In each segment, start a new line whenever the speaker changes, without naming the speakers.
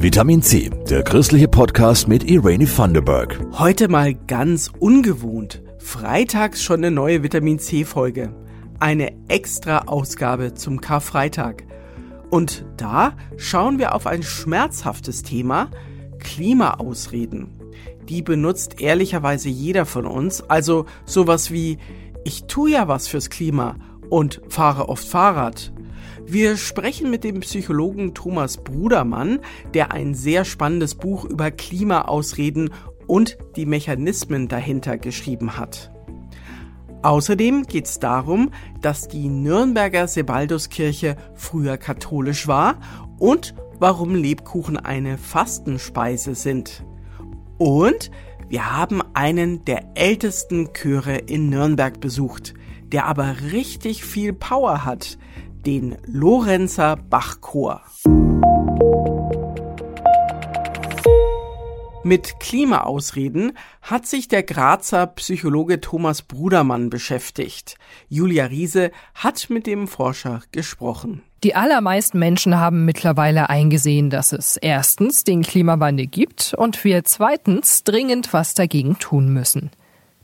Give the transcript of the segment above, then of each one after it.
Vitamin C, der christliche Podcast mit Irene Thunderberg.
Heute mal ganz ungewohnt. Freitags schon eine neue Vitamin C Folge. Eine extra Ausgabe zum Karfreitag. Und da schauen wir auf ein schmerzhaftes Thema, Klimaausreden. Die benutzt ehrlicherweise jeder von uns, also sowas wie ich tue ja was fürs Klima und fahre oft Fahrrad wir sprechen mit dem Psychologen Thomas Brudermann, der ein sehr spannendes Buch über Klimaausreden und die Mechanismen dahinter geschrieben hat. Außerdem geht es darum, dass die Nürnberger Sebalduskirche früher katholisch war und warum Lebkuchen eine Fastenspeise sind. Und wir haben einen der ältesten Chöre in Nürnberg besucht, der aber richtig viel Power hat den Lorenzer Bachchor. Mit Klimaausreden hat sich der Grazer Psychologe Thomas Brudermann beschäftigt. Julia Riese hat mit dem Forscher gesprochen.
Die allermeisten Menschen haben mittlerweile eingesehen, dass es erstens den Klimawandel gibt und wir zweitens dringend was dagegen tun müssen.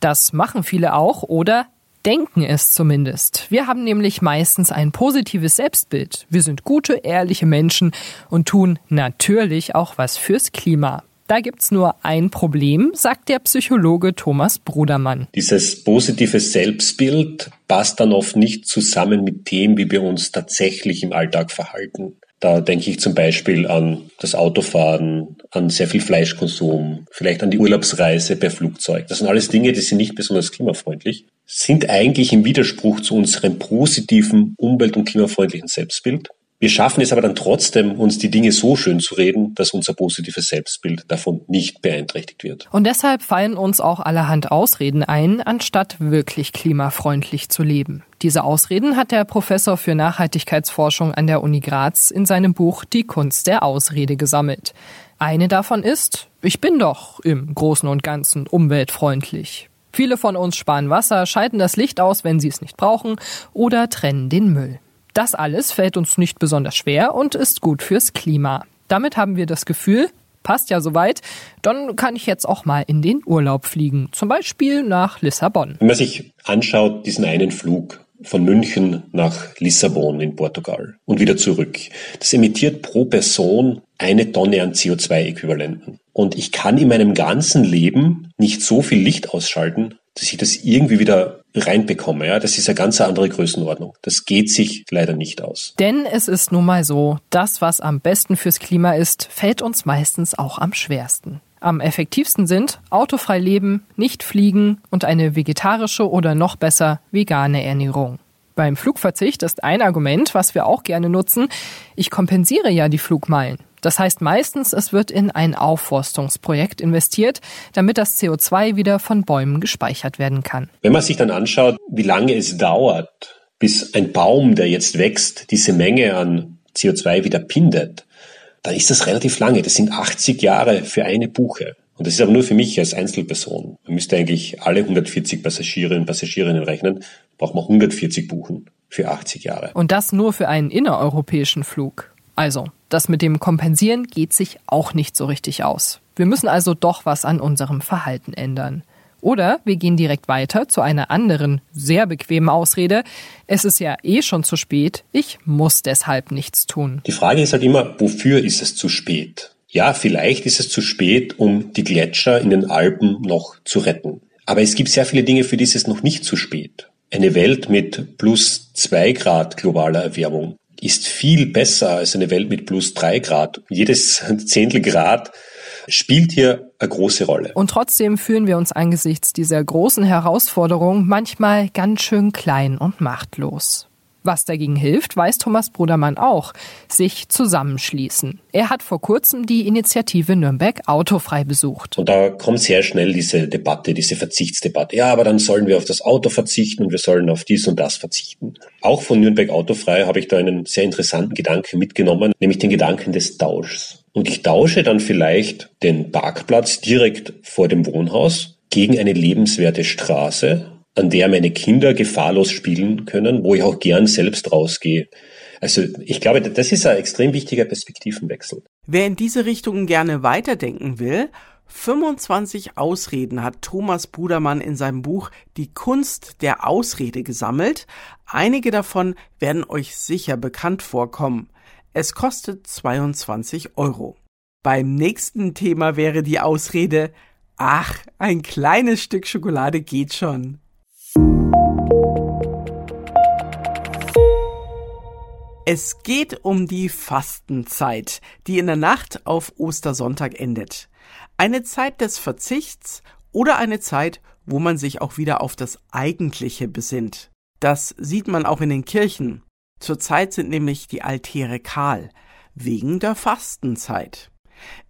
Das machen viele auch oder denken es zumindest. Wir haben nämlich meistens ein positives Selbstbild. Wir sind gute, ehrliche Menschen und tun natürlich auch was fürs Klima. Da gibt's nur ein Problem, sagt der Psychologe Thomas Brudermann.
Dieses positive Selbstbild passt dann oft nicht zusammen mit dem, wie wir uns tatsächlich im Alltag verhalten. Da denke ich zum Beispiel an das Autofahren, an sehr viel Fleischkonsum, vielleicht an die Urlaubsreise per Flugzeug. Das sind alles Dinge, die sind nicht besonders klimafreundlich, sind eigentlich im Widerspruch zu unserem positiven, umwelt- und klimafreundlichen Selbstbild. Wir schaffen es aber dann trotzdem, uns die Dinge so schön zu reden, dass unser positives Selbstbild davon nicht beeinträchtigt wird.
Und deshalb fallen uns auch allerhand Ausreden ein, anstatt wirklich klimafreundlich zu leben. Diese Ausreden hat der Professor für Nachhaltigkeitsforschung an der Uni Graz in seinem Buch Die Kunst der Ausrede gesammelt. Eine davon ist, ich bin doch im Großen und Ganzen umweltfreundlich. Viele von uns sparen Wasser, schalten das Licht aus, wenn sie es nicht brauchen, oder trennen den Müll. Das alles fällt uns nicht besonders schwer und ist gut fürs Klima. Damit haben wir das Gefühl, passt ja soweit, dann kann ich jetzt auch mal in den Urlaub fliegen, zum Beispiel nach Lissabon.
Wenn man sich anschaut, diesen einen Flug von München nach Lissabon in Portugal und wieder zurück, das emittiert pro Person eine Tonne an CO2-Äquivalenten. Und ich kann in meinem ganzen Leben nicht so viel Licht ausschalten, dass ich das irgendwie wieder reinbekomme. Ja, das ist eine ganz andere Größenordnung. Das geht sich leider nicht aus.
Denn es ist nun mal so, das, was am besten fürs Klima ist, fällt uns meistens auch am schwersten. Am effektivsten sind autofrei leben, nicht fliegen und eine vegetarische oder noch besser vegane Ernährung. Beim Flugverzicht ist ein Argument, was wir auch gerne nutzen, ich kompensiere ja die Flugmeilen. Das heißt meistens, es wird in ein Aufforstungsprojekt investiert, damit das CO2 wieder von Bäumen gespeichert werden kann.
Wenn man sich dann anschaut, wie lange es dauert, bis ein Baum, der jetzt wächst, diese Menge an CO2 wieder pindet, dann ist das relativ lange. Das sind 80 Jahre für eine Buche. Und das ist aber nur für mich als Einzelperson. Man müsste eigentlich alle 140 Passagierinnen und Passagierinnen rechnen, braucht man 140 Buchen für 80 Jahre.
Und das nur für einen innereuropäischen Flug. Also, das mit dem Kompensieren geht sich auch nicht so richtig aus. Wir müssen also doch was an unserem Verhalten ändern. Oder wir gehen direkt weiter zu einer anderen, sehr bequemen Ausrede. Es ist ja eh schon zu spät, ich muss deshalb nichts tun.
Die Frage ist halt immer, wofür ist es zu spät? Ja, vielleicht ist es zu spät, um die Gletscher in den Alpen noch zu retten. Aber es gibt sehr viele Dinge, für die ist es noch nicht zu spät. Eine Welt mit plus zwei Grad globaler Erwärmung ist viel besser als eine Welt mit plus drei Grad. Jedes Zehntel Grad spielt hier eine große Rolle.
Und trotzdem fühlen wir uns angesichts dieser großen Herausforderung manchmal ganz schön klein und machtlos. Was dagegen hilft, weiß Thomas Brudermann auch, sich zusammenschließen. Er hat vor kurzem die Initiative Nürnberg Autofrei besucht.
Und da kommt sehr schnell diese Debatte, diese Verzichtsdebatte. Ja, aber dann sollen wir auf das Auto verzichten und wir sollen auf dies und das verzichten. Auch von Nürnberg Autofrei habe ich da einen sehr interessanten Gedanken mitgenommen, nämlich den Gedanken des Tauschs. Und ich tausche dann vielleicht den Parkplatz direkt vor dem Wohnhaus gegen eine lebenswerte Straße an der meine Kinder gefahrlos spielen können, wo ich auch gern selbst rausgehe. Also ich glaube, das ist ein extrem wichtiger Perspektivenwechsel.
Wer in diese Richtung gerne weiterdenken will, 25 Ausreden hat Thomas Budermann in seinem Buch Die Kunst der Ausrede gesammelt. Einige davon werden euch sicher bekannt vorkommen. Es kostet 22 Euro. Beim nächsten Thema wäre die Ausrede, ach, ein kleines Stück Schokolade geht schon. Es geht um die Fastenzeit, die in der Nacht auf Ostersonntag endet. Eine Zeit des Verzichts oder eine Zeit, wo man sich auch wieder auf das Eigentliche besinnt. Das sieht man auch in den Kirchen. Zurzeit sind nämlich die Altäre kahl, wegen der Fastenzeit.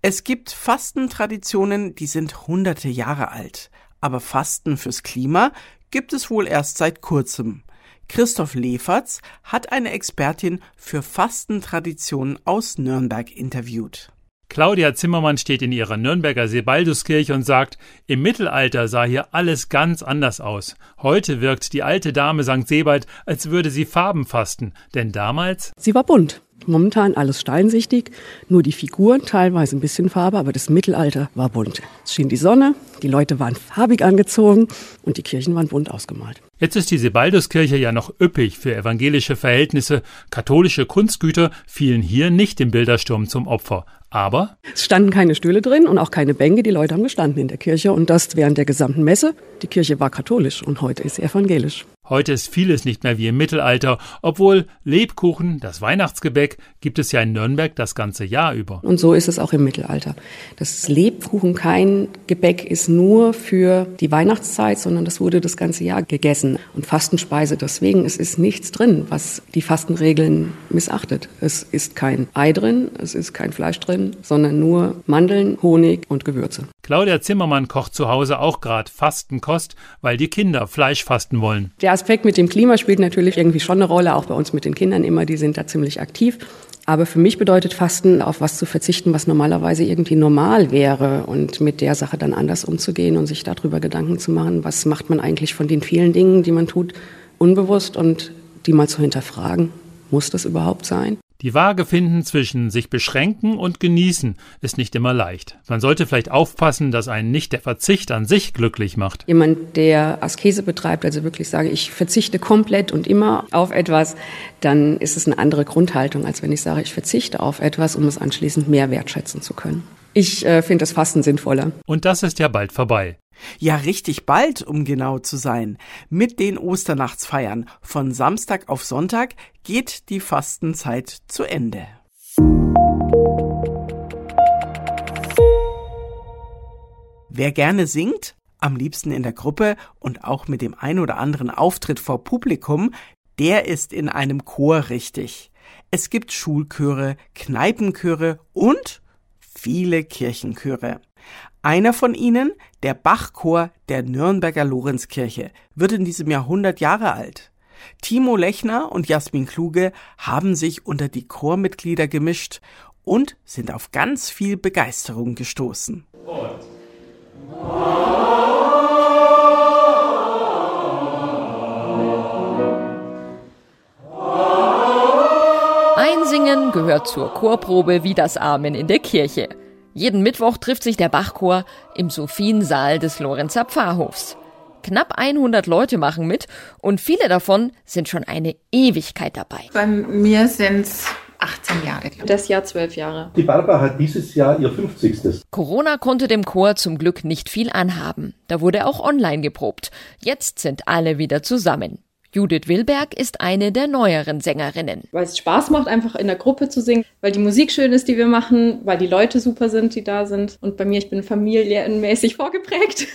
Es gibt Fastentraditionen, die sind hunderte Jahre alt, aber Fasten fürs Klima gibt es wohl erst seit kurzem. Christoph Leferz hat eine Expertin für Fastentraditionen aus Nürnberg interviewt.
Claudia Zimmermann steht in ihrer Nürnberger Sebalduskirche und sagt, im Mittelalter sah hier alles ganz anders aus. Heute wirkt die alte Dame St. Sebald, als würde sie Farben fasten, denn damals
Sie war bunt. Momentan alles steinsichtig, nur die Figuren teilweise ein bisschen Farbe, aber das Mittelalter war bunt. Es schien die Sonne, die Leute waren farbig angezogen und die Kirchen waren bunt ausgemalt.
Jetzt ist die Sebalduskirche ja noch üppig für evangelische Verhältnisse. Katholische Kunstgüter fielen hier nicht dem Bildersturm zum Opfer. Aber
es standen keine Stühle drin und auch keine Bänke. Die Leute haben gestanden in der Kirche und das während der gesamten Messe. Die Kirche war katholisch und heute ist sie evangelisch.
Heute ist vieles nicht mehr wie im Mittelalter, obwohl Lebkuchen, das Weihnachtsgebäck, gibt es ja in Nürnberg das ganze Jahr über.
Und so ist es auch im Mittelalter. Das Lebkuchen kein Gebäck ist nur für die Weihnachtszeit, sondern das wurde das ganze Jahr gegessen und Fastenspeise. Deswegen es ist nichts drin, was die Fastenregeln missachtet. Es ist kein Ei drin, es ist kein Fleisch drin, sondern nur Mandeln, Honig und Gewürze.
Claudia Zimmermann kocht zu Hause auch gerade Fastenkost, weil die Kinder Fleisch fasten wollen.
Der Aspekt mit dem Klima spielt natürlich irgendwie schon eine Rolle, auch bei uns mit den Kindern immer, die sind da ziemlich aktiv. Aber für mich bedeutet Fasten, auf was zu verzichten, was normalerweise irgendwie normal wäre und mit der Sache dann anders umzugehen und sich darüber Gedanken zu machen, was macht man eigentlich von den vielen Dingen, die man tut, unbewusst und die mal zu hinterfragen. Muss das überhaupt sein?
Die Waage finden zwischen sich beschränken und genießen ist nicht immer leicht. Man sollte vielleicht aufpassen, dass einen nicht der Verzicht an sich glücklich macht.
Jemand, der Askese betreibt, also wirklich sage, ich verzichte komplett und immer auf etwas, dann ist es eine andere Grundhaltung, als wenn ich sage, ich verzichte auf etwas, um es anschließend mehr wertschätzen zu können. Ich äh, finde das Fasten sinnvoller.
Und das ist ja bald vorbei.
Ja, richtig bald, um genau zu sein. Mit den Osternachtsfeiern von Samstag auf Sonntag geht die Fastenzeit zu Ende. Wer gerne singt, am liebsten in der Gruppe und auch mit dem ein oder anderen Auftritt vor Publikum, der ist in einem Chor richtig. Es gibt Schulchöre, Kneipenchöre und viele Kirchenchöre. Einer von ihnen, der Bachchor der Nürnberger Lorenzkirche, wird in diesem Jahr 100 Jahre alt. Timo Lechner und Jasmin Kluge haben sich unter die Chormitglieder gemischt und sind auf ganz viel Begeisterung gestoßen.
Einsingen gehört zur Chorprobe wie das Amen in der Kirche. Jeden Mittwoch trifft sich der Bachchor im Sophiensaal des Lorenzer Pfarrhofs. Knapp 100 Leute machen mit und viele davon sind schon eine Ewigkeit dabei.
Bei mir sind es 18 Jahre.
Das Jahr 12 Jahre.
Die Barbara hat dieses Jahr ihr 50.
Corona konnte dem Chor zum Glück nicht viel anhaben. Da wurde auch online geprobt. Jetzt sind alle wieder zusammen. Judith Wilberg ist eine der neueren Sängerinnen.
Weil es Spaß macht, einfach in der Gruppe zu singen, weil die Musik schön ist, die wir machen, weil die Leute super sind, die da sind. Und bei mir, ich bin familienmäßig vorgeprägt.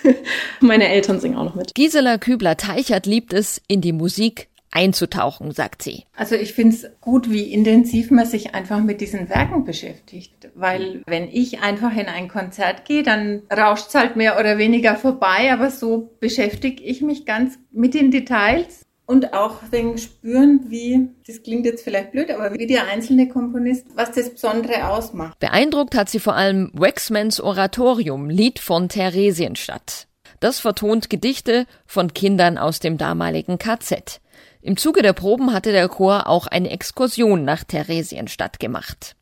Meine Eltern singen auch noch mit.
Gisela Kübler-Teichert liebt es, in die Musik einzutauchen, sagt sie.
Also ich finde es gut, wie intensiv man sich einfach mit diesen Werken beschäftigt. Weil wenn ich einfach in ein Konzert gehe, dann rauscht es halt mehr oder weniger vorbei, aber so beschäftige ich mich ganz mit den Details und auch wegen spüren, wie, das klingt jetzt vielleicht blöd, aber wie der einzelne Komponist, was das Besondere ausmacht.
Beeindruckt hat sie vor allem Waxmans Oratorium, Lied von Theresienstadt. Das vertont Gedichte von Kindern aus dem damaligen KZ. Im Zuge der Proben hatte der Chor auch eine Exkursion nach Theresienstadt gemacht.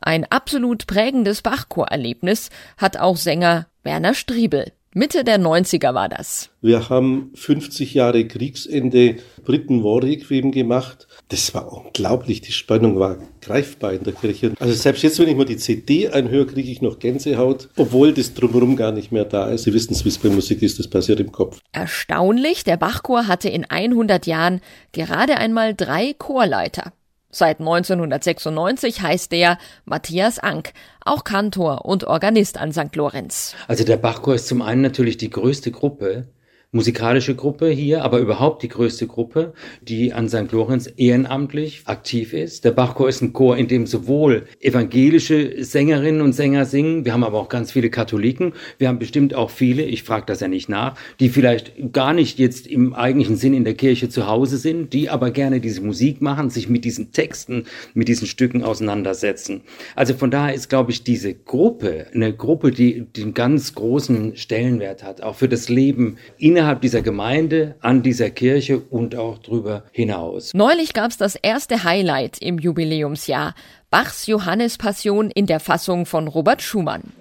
Ein absolut prägendes Bachchorerlebnis hat auch Sänger Werner Striebel. Mitte der 90er war das.
Wir haben 50 Jahre Kriegsende Briten War Requiem gemacht. Das war unglaublich. Die Spannung war greifbar in der Kirche. Also selbst jetzt, wenn ich mal die CD einhöre, kriege ich noch Gänsehaut, obwohl das drumherum gar nicht mehr da ist. Sie wissen es, wie es bei Musik ist, das passiert im Kopf.
Erstaunlich, der Bachchor hatte in 100 Jahren gerade einmal drei Chorleiter. Seit 1996 heißt er Matthias Ank, auch Kantor und Organist an St. Lorenz.
Also der Bachchor ist zum einen natürlich die größte Gruppe musikalische Gruppe hier, aber überhaupt die größte Gruppe, die an St. Lorenz ehrenamtlich aktiv ist. Der Bachchor ist ein Chor, in dem sowohl evangelische Sängerinnen und Sänger singen, wir haben aber auch ganz viele Katholiken, wir haben bestimmt auch viele, ich frage das ja nicht nach, die vielleicht gar nicht jetzt im eigentlichen Sinn in der Kirche zu Hause sind, die aber gerne diese Musik machen, sich mit diesen Texten, mit diesen Stücken auseinandersetzen. Also von daher ist, glaube ich, diese Gruppe eine Gruppe, die, einen ganz großen Stellenwert hat, auch für das Leben innerhalb innerhalb dieser Gemeinde, an dieser Kirche und auch darüber hinaus.
Neulich gab es das erste Highlight im Jubiläumsjahr, Bachs Johannespassion in der Fassung von Robert Schumann.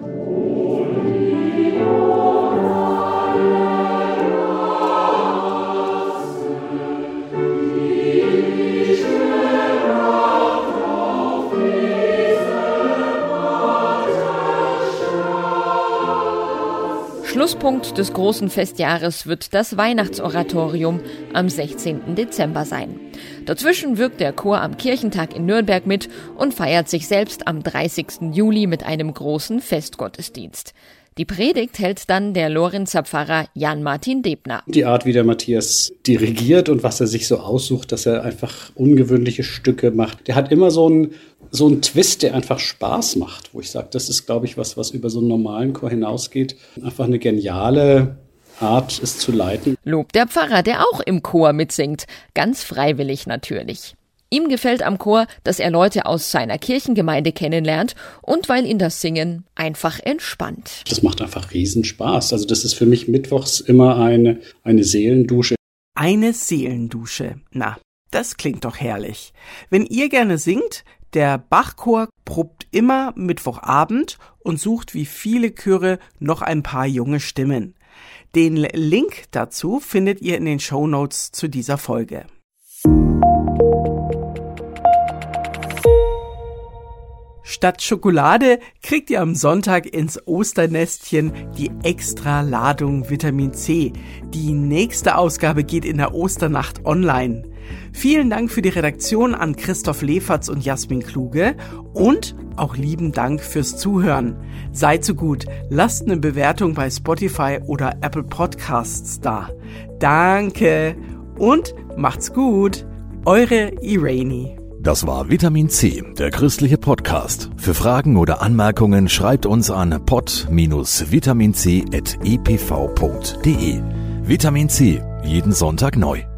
Schlusspunkt des großen Festjahres wird das Weihnachtsoratorium am 16. Dezember sein. Dazwischen wirkt der Chor am Kirchentag in Nürnberg mit und feiert sich selbst am 30. Juli mit einem großen Festgottesdienst. Die Predigt hält dann der Lorenzer Pfarrer Jan-Martin Debner.
Die Art, wie der Matthias dirigiert und was er sich so aussucht, dass er einfach ungewöhnliche Stücke macht. Der hat immer so ein so ein Twist, der einfach Spaß macht, wo ich sage, das ist, glaube ich, was, was über so einen normalen Chor hinausgeht. Einfach eine geniale Art, es zu leiten.
Lobt der Pfarrer, der auch im Chor mitsingt. Ganz freiwillig natürlich. Ihm gefällt am Chor, dass er Leute aus seiner Kirchengemeinde kennenlernt und weil ihn das Singen einfach entspannt.
Das macht einfach Riesenspaß. Also das ist für mich mittwochs immer eine, eine Seelendusche.
Eine Seelendusche. Na, das klingt doch herrlich. Wenn ihr gerne singt, der Bachchor probt immer Mittwochabend und sucht wie viele Chöre noch ein paar junge Stimmen. Den Link dazu findet ihr in den Show Notes zu dieser Folge. Statt Schokolade kriegt ihr am Sonntag ins Osternestchen die extra Ladung Vitamin C. Die nächste Ausgabe geht in der Osternacht online. Vielen Dank für die Redaktion an Christoph Leferz und Jasmin Kluge und auch lieben Dank fürs Zuhören. Seid so gut, lasst eine Bewertung bei Spotify oder Apple Podcasts da. Danke und macht's gut. Eure Irene.
Das war Vitamin C, der christliche Podcast. Für Fragen oder Anmerkungen schreibt uns an pod-vitaminc.epv.de. Vitamin C, jeden Sonntag neu.